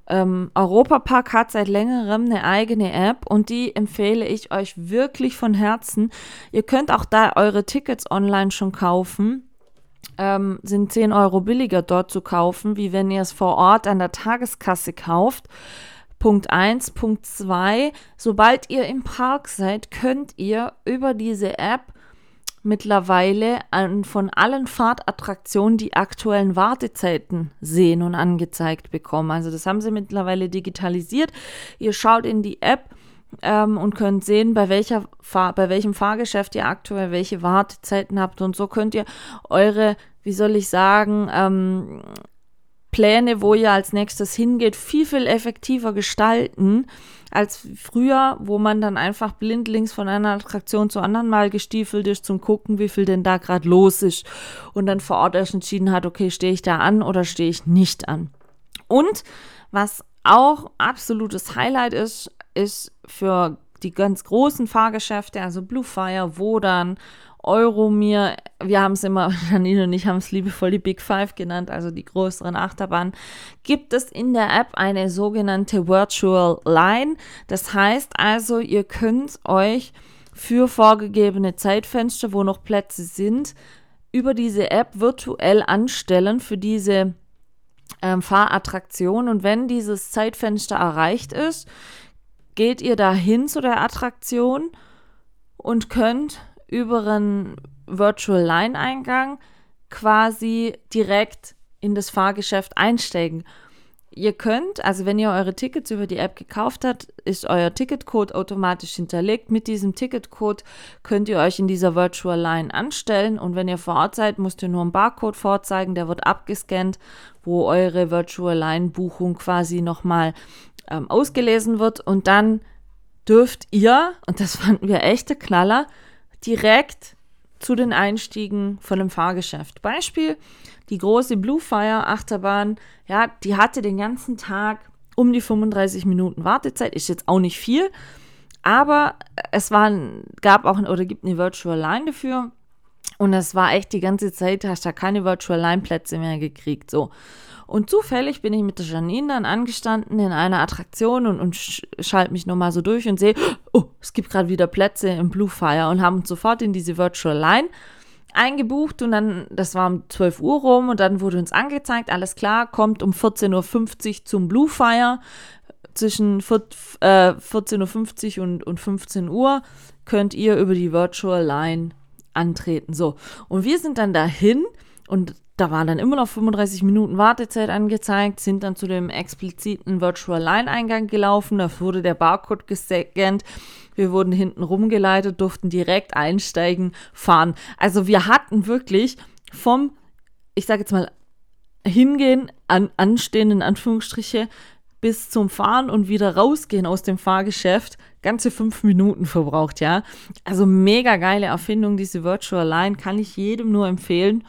Speaker 1: Ähm, Europapark hat seit längerem eine eigene App und die empfehle ich euch wirklich von Herzen. Ihr könnt auch da eure Tickets online schon kaufen. Ähm, sind 10 Euro billiger dort zu kaufen, wie wenn ihr es vor Ort an der Tageskasse kauft. Punkt 1. Punkt 2. Sobald ihr im Park seid, könnt ihr über diese App mittlerweile an, von allen Fahrtattraktionen die aktuellen Wartezeiten sehen und angezeigt bekommen. Also das haben sie mittlerweile digitalisiert. Ihr schaut in die App ähm, und könnt sehen, bei, welcher Fahr bei welchem Fahrgeschäft ihr aktuell welche Wartezeiten habt. Und so könnt ihr eure, wie soll ich sagen, ähm, Pläne, wo ihr als nächstes hingeht, viel, viel effektiver gestalten als früher, wo man dann einfach blindlings von einer Attraktion zur anderen mal gestiefelt ist, zum Gucken, wie viel denn da gerade los ist. Und dann vor Ort erst entschieden hat, okay, stehe ich da an oder stehe ich nicht an. Und was auch absolutes Highlight ist, ist für die ganz großen Fahrgeschäfte, also Blue Fire, Wodan Euro mir, wir haben es immer, Janine und ich haben es liebevoll die Big Five genannt, also die größeren Achterbahnen, gibt es in der App eine sogenannte Virtual Line. Das heißt also, ihr könnt euch für vorgegebene Zeitfenster, wo noch Plätze sind, über diese App virtuell anstellen für diese ähm, Fahrattraktion. Und wenn dieses Zeitfenster erreicht ist, geht ihr dahin zu der Attraktion und könnt über einen Virtual Line Eingang quasi direkt in das Fahrgeschäft einsteigen. Ihr könnt, also wenn ihr eure Tickets über die App gekauft habt, ist euer Ticketcode automatisch hinterlegt. Mit diesem Ticketcode könnt ihr euch in dieser Virtual Line anstellen und wenn ihr vor Ort seid, müsst ihr nur einen Barcode vorzeigen, der wird abgescannt, wo eure Virtual Line Buchung quasi nochmal ähm, ausgelesen wird und dann dürft ihr, und das fanden wir echte Knaller, direkt zu den Einstiegen von dem Fahrgeschäft. Beispiel, die große Bluefire Achterbahn, ja, die hatte den ganzen Tag um die 35 Minuten Wartezeit, ist jetzt auch nicht viel, aber es waren, gab auch oder gibt eine Virtual Line dafür und es war echt die ganze Zeit, hast da keine Virtual Line Plätze mehr gekriegt, so. Und zufällig bin ich mit der Janine dann angestanden in einer Attraktion und, und schalte mich nochmal so durch und sehe, oh, es gibt gerade wieder Plätze im Blue Fire und haben uns sofort in diese Virtual Line eingebucht und dann, das war um 12 Uhr rum und dann wurde uns angezeigt, alles klar, kommt um 14.50 Uhr zum Blue Fire. Zwischen äh, 14.50 Uhr und, und 15 Uhr könnt ihr über die Virtual Line antreten. So. Und wir sind dann dahin und da waren dann immer noch 35 Minuten Wartezeit angezeigt, sind dann zu dem expliziten Virtual Line Eingang gelaufen, da wurde der Barcode gescannt. Wir wurden hinten rumgeleitet, durften direkt einsteigen, fahren. Also wir hatten wirklich vom, ich sage jetzt mal, hingehen, an, anstehen Anführungsstriche, bis zum Fahren und wieder rausgehen aus dem Fahrgeschäft ganze fünf Minuten verbraucht, ja. Also mega geile Erfindung, diese Virtual Line, kann ich jedem nur empfehlen.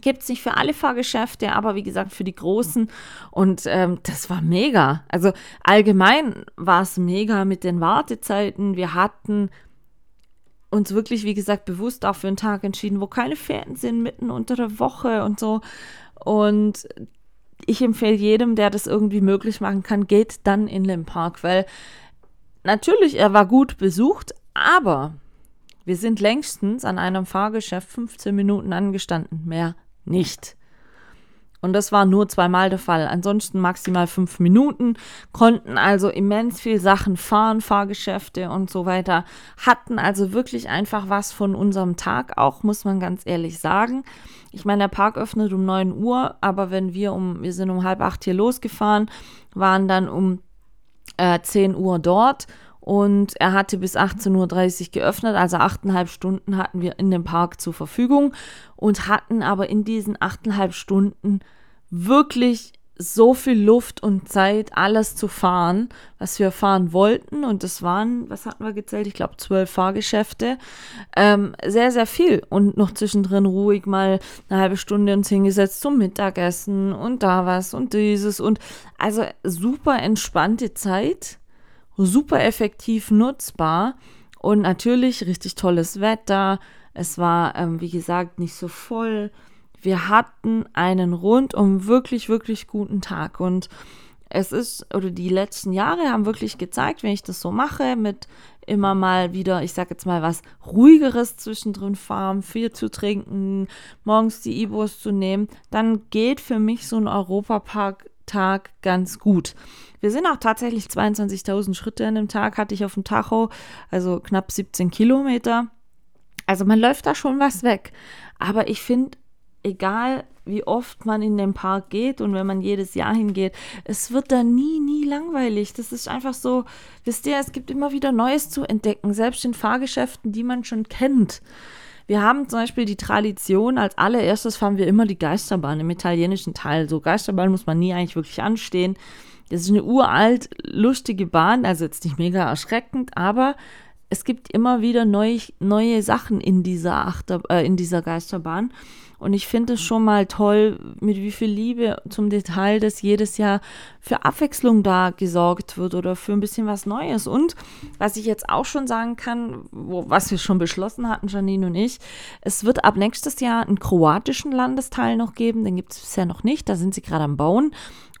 Speaker 1: Gibt es nicht für alle Fahrgeschäfte, aber wie gesagt für die großen. Und ähm, das war mega. Also allgemein war es mega mit den Wartezeiten. Wir hatten uns wirklich, wie gesagt, bewusst auch für einen Tag entschieden, wo keine Ferien sind, mitten unter der Woche und so. Und ich empfehle jedem, der das irgendwie möglich machen kann, geht dann in den Park, weil natürlich, er war gut besucht, aber wir sind längstens an einem Fahrgeschäft 15 Minuten angestanden, mehr nicht. Und das war nur zweimal der Fall. Ansonsten maximal fünf Minuten, konnten also immens viel Sachen fahren, Fahrgeschäfte und so weiter, hatten also wirklich einfach was von unserem Tag auch, muss man ganz ehrlich sagen. Ich meine, der Park öffnet um 9 Uhr, aber wenn wir um, wir sind um halb acht hier losgefahren, waren dann um äh, 10 Uhr dort und er hatte bis 18.30 Uhr geöffnet, also achteinhalb Stunden hatten wir in dem Park zur Verfügung und hatten aber in diesen achteinhalb Stunden wirklich so viel Luft und Zeit, alles zu fahren, was wir fahren wollten. Und das waren, was hatten wir gezählt? Ich glaube, zwölf Fahrgeschäfte. Ähm, sehr, sehr viel. Und noch zwischendrin ruhig mal eine halbe Stunde uns hingesetzt zum Mittagessen und da was und dieses. Und also super entspannte Zeit super effektiv nutzbar und natürlich richtig tolles Wetter. Es war, ähm, wie gesagt, nicht so voll. Wir hatten einen rundum wirklich, wirklich guten Tag und es ist, oder die letzten Jahre haben wirklich gezeigt, wenn ich das so mache, mit immer mal wieder, ich sag jetzt mal was ruhigeres zwischendrin fahren, viel zu trinken, morgens die E-Bus zu nehmen, dann geht für mich so ein Europapark-Tag ganz gut. Wir sind auch tatsächlich 22.000 Schritte an dem Tag, hatte ich auf dem Tacho, also knapp 17 Kilometer. Also man läuft da schon was weg. Aber ich finde, egal wie oft man in den Park geht und wenn man jedes Jahr hingeht, es wird da nie, nie langweilig. Das ist einfach so, wisst ihr, es gibt immer wieder Neues zu entdecken, selbst in Fahrgeschäften, die man schon kennt. Wir haben zum Beispiel die Tradition, als allererstes fahren wir immer die Geisterbahn im italienischen Teil. So Geisterbahn muss man nie eigentlich wirklich anstehen. Das ist eine uralt, lustige Bahn, also jetzt nicht mega erschreckend, aber es gibt immer wieder neu, neue Sachen in dieser, Achter, äh, in dieser Geisterbahn. Und ich finde es schon mal toll, mit wie viel Liebe zum Detail, dass jedes Jahr für Abwechslung da gesorgt wird oder für ein bisschen was Neues. Und was ich jetzt auch schon sagen kann, wo, was wir schon beschlossen hatten, Janine und ich, es wird ab nächstes Jahr einen kroatischen Landesteil noch geben. Den gibt es bisher noch nicht, da sind sie gerade am Bauen.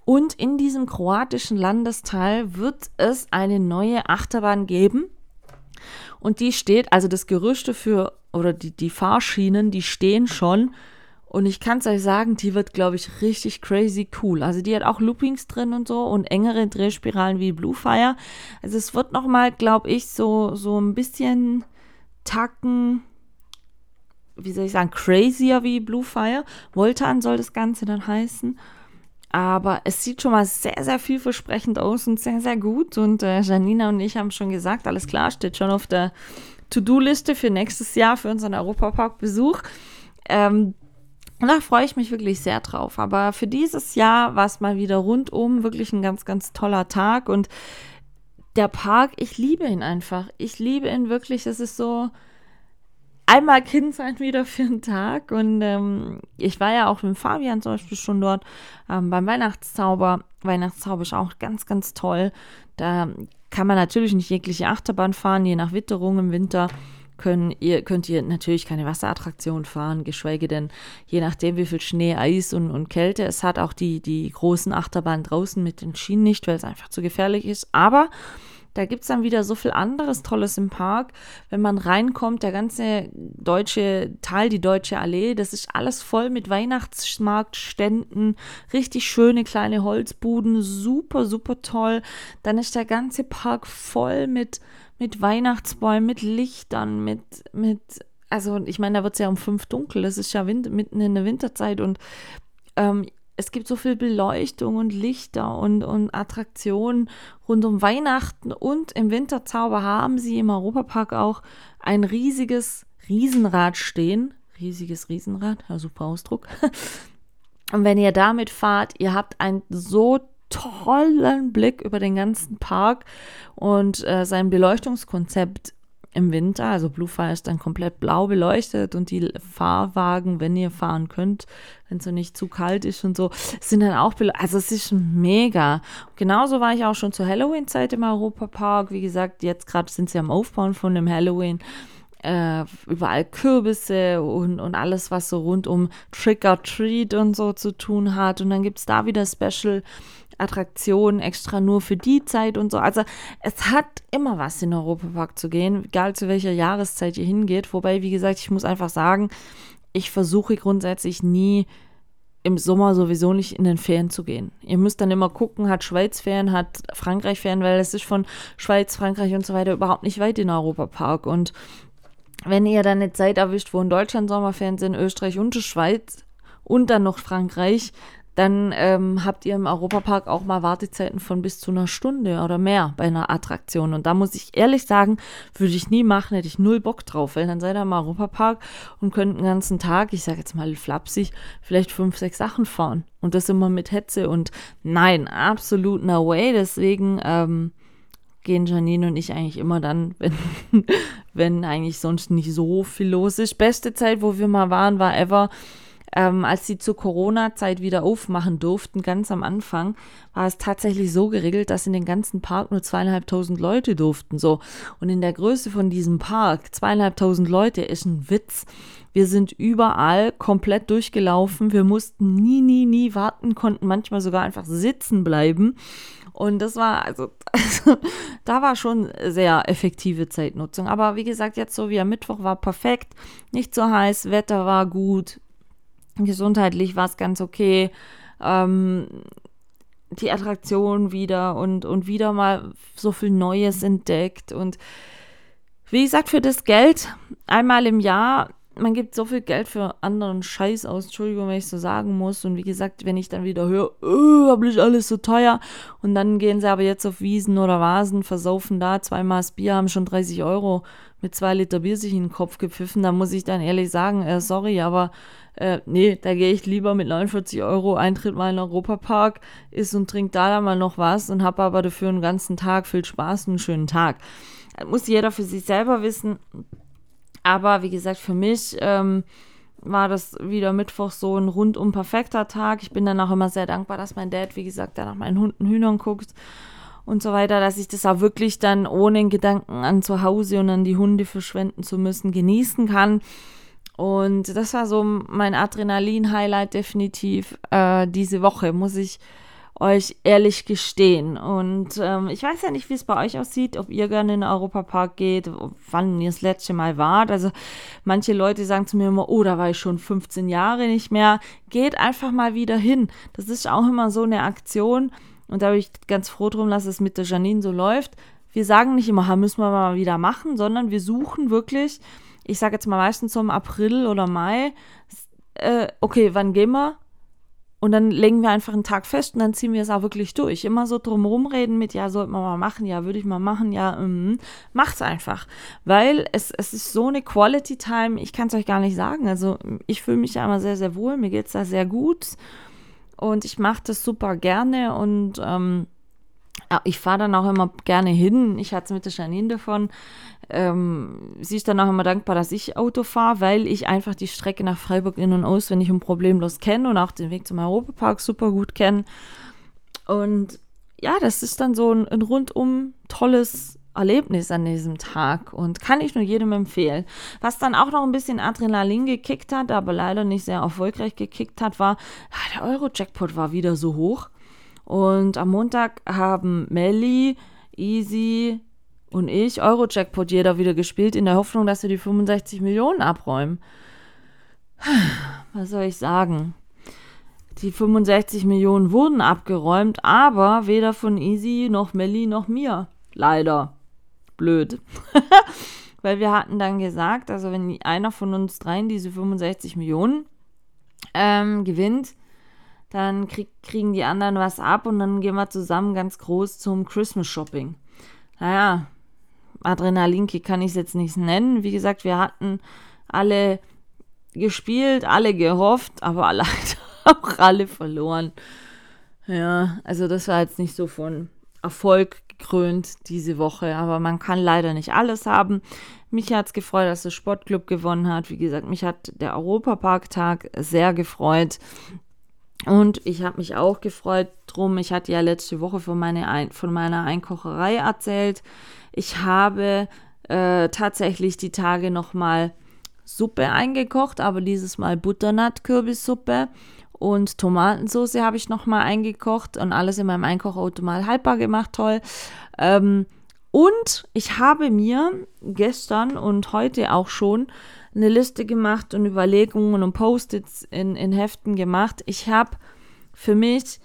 Speaker 1: Und in diesem kroatischen Landesteil wird es eine neue Achterbahn geben. Und die steht, also das Gerüchte für oder die, die Fahrschienen, die stehen schon. Und ich kann es euch sagen, die wird, glaube ich, richtig crazy cool. Also die hat auch Loopings drin und so und engere Drehspiralen wie Bluefire. Also es wird nochmal, glaube ich, so, so ein bisschen Tacken, wie soll ich sagen, crazier wie Bluefire. Voltan soll das Ganze dann heißen. Aber es sieht schon mal sehr, sehr vielversprechend aus und sehr, sehr gut. Und äh, Janina und ich haben schon gesagt, alles klar, steht schon auf der To-Do-Liste für nächstes Jahr für unseren Europapark-Besuch. Ähm, und da freue ich mich wirklich sehr drauf. Aber für dieses Jahr war es mal wieder rundum wirklich ein ganz, ganz toller Tag. Und der Park, ich liebe ihn einfach. Ich liebe ihn wirklich. Es ist so einmal Kind sein wieder für einen Tag. Und ähm, ich war ja auch mit Fabian zum Beispiel schon dort ähm, beim Weihnachtszauber. Weihnachtszauber ist auch ganz, ganz toll. Da kann man natürlich nicht jegliche Achterbahn fahren, je nach Witterung im Winter. Können ihr, könnt ihr natürlich keine Wasserattraktion fahren, geschweige denn, je nachdem, wie viel Schnee, Eis und, und Kälte es hat, auch die, die großen Achterbahnen draußen mit den Schienen nicht, weil es einfach zu gefährlich ist. Aber da gibt es dann wieder so viel anderes Tolles im Park. Wenn man reinkommt, der ganze deutsche Teil, die deutsche Allee, das ist alles voll mit Weihnachtsmarktständen, richtig schöne kleine Holzbuden, super, super toll. Dann ist der ganze Park voll mit, mit Weihnachtsbäumen, mit Lichtern, mit, mit, also ich meine, da wird es ja um fünf dunkel, das ist ja mitten in der Winterzeit und ähm, es gibt so viel Beleuchtung und Lichter und, und Attraktionen rund um Weihnachten und im Winterzauber haben sie im Europapark auch ein riesiges Riesenrad stehen. Riesiges Riesenrad, ja, super Ausdruck. Und wenn ihr damit fahrt, ihr habt einen so tollen Blick über den ganzen Park und äh, sein Beleuchtungskonzept im Winter. Also Bluefire ist dann komplett blau beleuchtet und die Fahrwagen, wenn ihr fahren könnt, wenn es nicht zu kalt ist und so, sind dann auch beleuchtet. Also es ist mega. genauso war ich auch schon zur Halloween-Zeit im Europapark. Wie gesagt, jetzt gerade sind sie am Aufbauen von dem Halloween. Äh, überall Kürbisse und, und alles, was so rund um Trick or Treat und so zu tun hat. Und dann gibt es da wieder Special Attraktionen extra nur für die Zeit und so. Also es hat immer was in den Europapark zu gehen, egal zu welcher Jahreszeit ihr hingeht. Wobei, wie gesagt, ich muss einfach sagen, ich versuche grundsätzlich nie im Sommer sowieso nicht in den Ferien zu gehen. Ihr müsst dann immer gucken, hat Schweiz Ferien, hat Frankreich Ferien, weil es ist von Schweiz, Frankreich und so weiter überhaupt nicht weit in den Europapark. Und wenn ihr dann eine Zeit erwischt, wo in Deutschland Sommerferien sind, Österreich und die Schweiz und dann noch Frankreich, dann ähm, habt ihr im Europapark auch mal Wartezeiten von bis zu einer Stunde oder mehr bei einer Attraktion. Und da muss ich ehrlich sagen, würde ich nie machen, hätte ich null Bock drauf, weil dann seid ihr im Europapark und könnt den ganzen Tag, ich sage jetzt mal flapsig, vielleicht fünf, sechs Sachen fahren. Und das immer mit Hetze. Und nein, absolut no way. Deswegen ähm, gehen Janine und ich eigentlich immer dann, wenn, wenn eigentlich sonst nicht so viel los ist. Beste Zeit, wo wir mal waren, war ever ähm, als sie zur Corona-Zeit wieder aufmachen durften, ganz am Anfang, war es tatsächlich so geregelt, dass in den ganzen Park nur zweieinhalbtausend Leute durften. So. Und in der Größe von diesem Park, zweieinhalbtausend Leute, ist ein Witz. Wir sind überall komplett durchgelaufen. Wir mussten nie, nie, nie warten, konnten manchmal sogar einfach sitzen bleiben. Und das war, also, also, da war schon sehr effektive Zeitnutzung. Aber wie gesagt, jetzt so wie am Mittwoch war perfekt. Nicht so heiß, Wetter war gut, gesundheitlich war es ganz okay. Ähm, die Attraktion wieder und, und wieder mal so viel Neues entdeckt. Und wie gesagt, für das Geld einmal im Jahr, man gibt so viel Geld für anderen Scheiß aus, Entschuldigung, wenn ich so sagen muss. Und wie gesagt, wenn ich dann wieder höre, oh, aber nicht alles so teuer. Und dann gehen sie aber jetzt auf Wiesen oder Vasen, versaufen da zweimal das Bier, haben schon 30 Euro mit zwei Liter Bier sich in den Kopf gepfiffen. Da muss ich dann ehrlich sagen, äh, sorry, aber äh, nee, da gehe ich lieber mit 49 Euro Eintritt mal in den Europapark, isst und trinkt da dann mal noch was und habe aber dafür einen ganzen Tag viel Spaß und einen schönen Tag. muss jeder für sich selber wissen. Aber wie gesagt, für mich ähm, war das wieder Mittwoch so ein rundum perfekter Tag. Ich bin dann auch immer sehr dankbar, dass mein Dad, wie gesagt, da nach meinen Hunden Hühnern guckt und so weiter, dass ich das auch wirklich dann ohne Gedanken an zu Hause und an die Hunde verschwenden zu müssen genießen kann. Und das war so mein Adrenalin-Highlight definitiv äh, diese Woche, muss ich euch ehrlich gestehen. Und ähm, ich weiß ja nicht, wie es bei euch aussieht, ob ihr gerne in den Europapark geht, wann ihr das letzte Mal wart. Also manche Leute sagen zu mir immer, oh, da war ich schon 15 Jahre nicht mehr. Geht einfach mal wieder hin. Das ist auch immer so eine Aktion. Und da bin ich ganz froh drum, dass es mit der Janine so läuft. Wir sagen nicht immer, müssen wir mal wieder machen, sondern wir suchen wirklich, ich sage jetzt mal meistens so im April oder Mai, äh, okay, wann gehen wir? Und dann legen wir einfach einen Tag fest und dann ziehen wir es auch wirklich durch. Immer so drumherum reden mit, ja, sollte man mal machen, ja, würde ich mal machen, ja, mm, macht's einfach. Weil es, es ist so eine Quality Time, ich kann es euch gar nicht sagen. Also ich fühle mich ja immer sehr, sehr wohl, mir geht es da sehr gut und ich mache das super gerne und ähm, ich fahre dann auch immer gerne hin. Ich hatte es mit der Janine davon. Ähm, sie ist dann auch immer dankbar, dass ich Auto fahre, weil ich einfach die Strecke nach Freiburg in- und auswendig und problemlos kenne und auch den Weg zum Europapark super gut kenne. Und ja, das ist dann so ein, ein rundum tolles Erlebnis an diesem Tag und kann ich nur jedem empfehlen. Was dann auch noch ein bisschen Adrenalin gekickt hat, aber leider nicht sehr erfolgreich gekickt hat, war, der Euro-Jackpot war wieder so hoch. Und am Montag haben Melly, Easy und ich Euro-Jackpot jeder wieder gespielt, in der Hoffnung, dass wir die 65 Millionen abräumen. Was soll ich sagen? Die 65 Millionen wurden abgeräumt, aber weder von Easy noch Melly noch mir. Leider. Blöd. Weil wir hatten dann gesagt, also wenn einer von uns dreien diese 65 Millionen ähm, gewinnt, dann krieg, kriegen die anderen was ab und dann gehen wir zusammen ganz groß zum Christmas Shopping. Naja, Adrenalinkick kann ich es jetzt nicht nennen. Wie gesagt, wir hatten alle gespielt, alle gehofft, aber leider auch alle verloren. Ja, also das war jetzt nicht so von Erfolg gekrönt diese Woche, aber man kann leider nicht alles haben. Mich hat es gefreut, dass der Sportclub gewonnen hat. Wie gesagt, mich hat der Europaparktag sehr gefreut. Und ich habe mich auch gefreut drum. Ich hatte ja letzte Woche von, meine Ein von meiner Einkocherei erzählt. Ich habe äh, tatsächlich die Tage nochmal Suppe eingekocht, aber dieses Mal Butternut-Kürbissuppe und Tomatensauce habe ich nochmal eingekocht und alles in meinem Einkochauto mal haltbar gemacht, toll. Ähm, und ich habe mir gestern und heute auch schon eine Liste gemacht und Überlegungen und Post-its in, in Heften gemacht. Ich habe für mich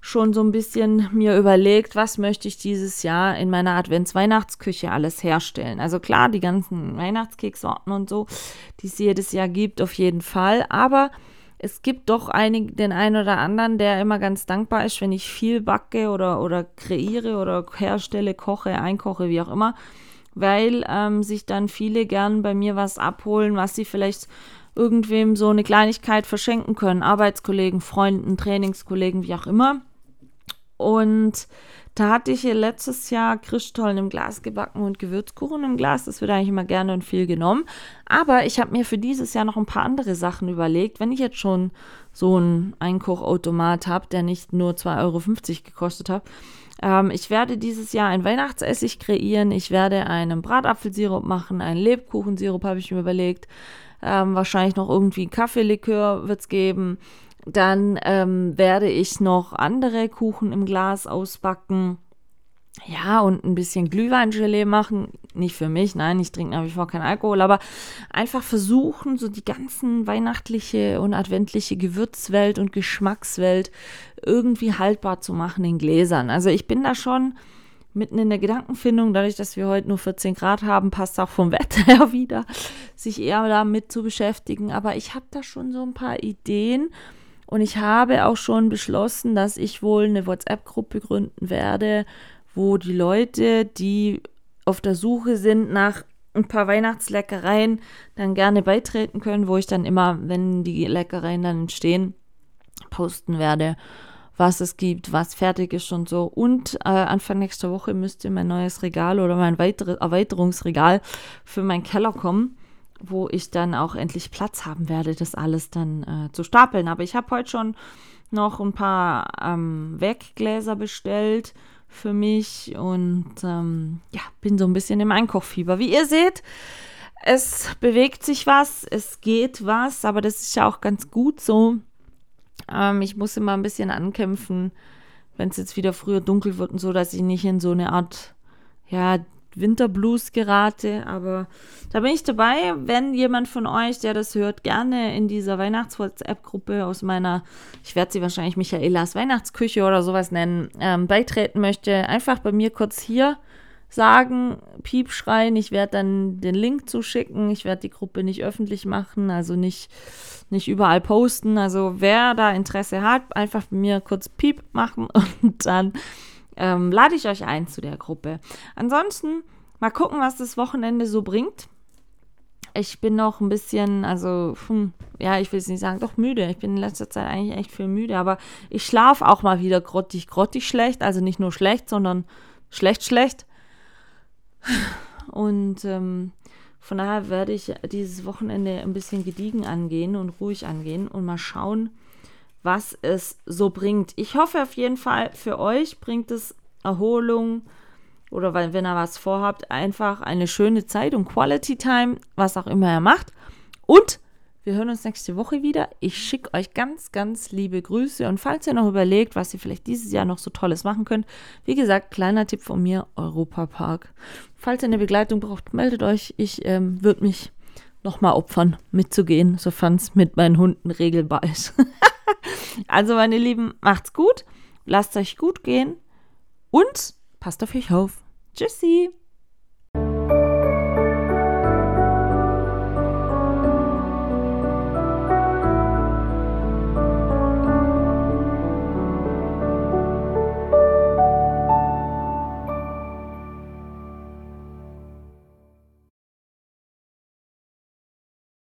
Speaker 1: schon so ein bisschen mir überlegt, was möchte ich dieses Jahr in meiner Advents-Weihnachtsküche alles herstellen. Also klar, die ganzen Weihnachtskeksorten und so, die es jedes Jahr gibt, auf jeden Fall. Aber es gibt doch einig, den einen oder anderen, der immer ganz dankbar ist, wenn ich viel backe oder, oder kreiere oder herstelle, koche, einkoche, wie auch immer weil ähm, sich dann viele gern bei mir was abholen, was sie vielleicht irgendwem so eine Kleinigkeit verschenken können. Arbeitskollegen, Freunden, Trainingskollegen, wie auch immer. Und da hatte ich hier letztes Jahr Christstollen im Glas gebacken und Gewürzkuchen im Glas. Das wird eigentlich immer gerne und viel genommen. Aber ich habe mir für dieses Jahr noch ein paar andere Sachen überlegt. Wenn ich jetzt schon so einen Einkochautomat habe, der nicht nur 2,50 Euro gekostet hat, ähm, ich werde dieses Jahr ein Weihnachtsessig kreieren. Ich werde einen Bratapfelsirup machen, einen Lebkuchensirup habe ich mir überlegt. Ähm, wahrscheinlich noch irgendwie Kaffeelikör wird es geben. Dann ähm, werde ich noch andere Kuchen im Glas ausbacken. Ja, und ein bisschen Glühweingelee machen. Nicht für mich, nein, ich trinke nach wie vor keinen Alkohol, aber einfach versuchen, so die ganzen weihnachtliche und adventliche Gewürzwelt und Geschmackswelt irgendwie haltbar zu machen in Gläsern. Also ich bin da schon mitten in der Gedankenfindung, dadurch, dass wir heute nur 14 Grad haben, passt auch vom Wetter her wieder, sich eher damit zu beschäftigen. Aber ich habe da schon so ein paar Ideen und ich habe auch schon beschlossen, dass ich wohl eine WhatsApp-Gruppe gründen werde, wo die Leute, die auf der Suche sind nach ein paar Weihnachtsleckereien, dann gerne beitreten können, wo ich dann immer, wenn die Leckereien dann entstehen, posten werde was es gibt, was fertig ist und so. Und äh, Anfang nächster Woche müsste mein neues Regal oder mein weitere Erweiterungsregal für meinen Keller kommen, wo ich dann auch endlich Platz haben werde, das alles dann äh, zu stapeln. Aber ich habe heute schon noch ein paar ähm, Weggläser bestellt für mich und ähm, ja, bin so ein bisschen im Einkochfieber. Wie ihr seht, es bewegt sich was, es geht was, aber das ist ja auch ganz gut so. Ähm, ich muss immer ein bisschen ankämpfen, wenn es jetzt wieder früher dunkel wird und so, dass ich nicht in so eine Art, ja, Winterblues gerate. Aber da bin ich dabei. Wenn jemand von euch, der das hört, gerne in dieser Weihnachts-WhatsApp-Gruppe aus meiner, ich werde sie wahrscheinlich Michaelas Weihnachtsküche oder sowas nennen, ähm, beitreten möchte, einfach bei mir kurz hier sagen, Piep schreien. Ich werde dann den Link zuschicken. Ich werde die Gruppe nicht öffentlich machen, also nicht, nicht überall posten. Also wer da Interesse hat, einfach mir kurz Piep machen und dann ähm, lade ich euch ein zu der Gruppe. Ansonsten mal gucken, was das Wochenende so bringt. Ich bin noch ein bisschen, also, hm, ja, ich will es nicht sagen, doch müde. Ich bin in letzter Zeit eigentlich echt viel müde, aber ich schlafe auch mal wieder grottig, grottig schlecht. Also nicht nur schlecht, sondern schlecht, schlecht. Und ähm, von daher werde ich dieses Wochenende ein bisschen gediegen angehen und ruhig angehen und mal schauen, was es so bringt. Ich hoffe auf jeden Fall, für euch bringt es Erholung oder wenn ihr was vorhabt, einfach eine schöne Zeit und Quality Time, was auch immer ihr macht. Und wir hören uns nächste Woche wieder. Ich schicke euch ganz, ganz liebe Grüße. Und falls ihr noch überlegt, was ihr vielleicht dieses Jahr noch so Tolles machen könnt, wie gesagt, kleiner Tipp von mir, Europa Park. Falls ihr eine Begleitung braucht, meldet euch. Ich ähm, würde mich nochmal opfern, mitzugehen, sofern es mit meinen Hunden regelbar ist. also, meine Lieben, macht's gut. Lasst euch gut gehen. Und passt auf euch auf. Tschüssi.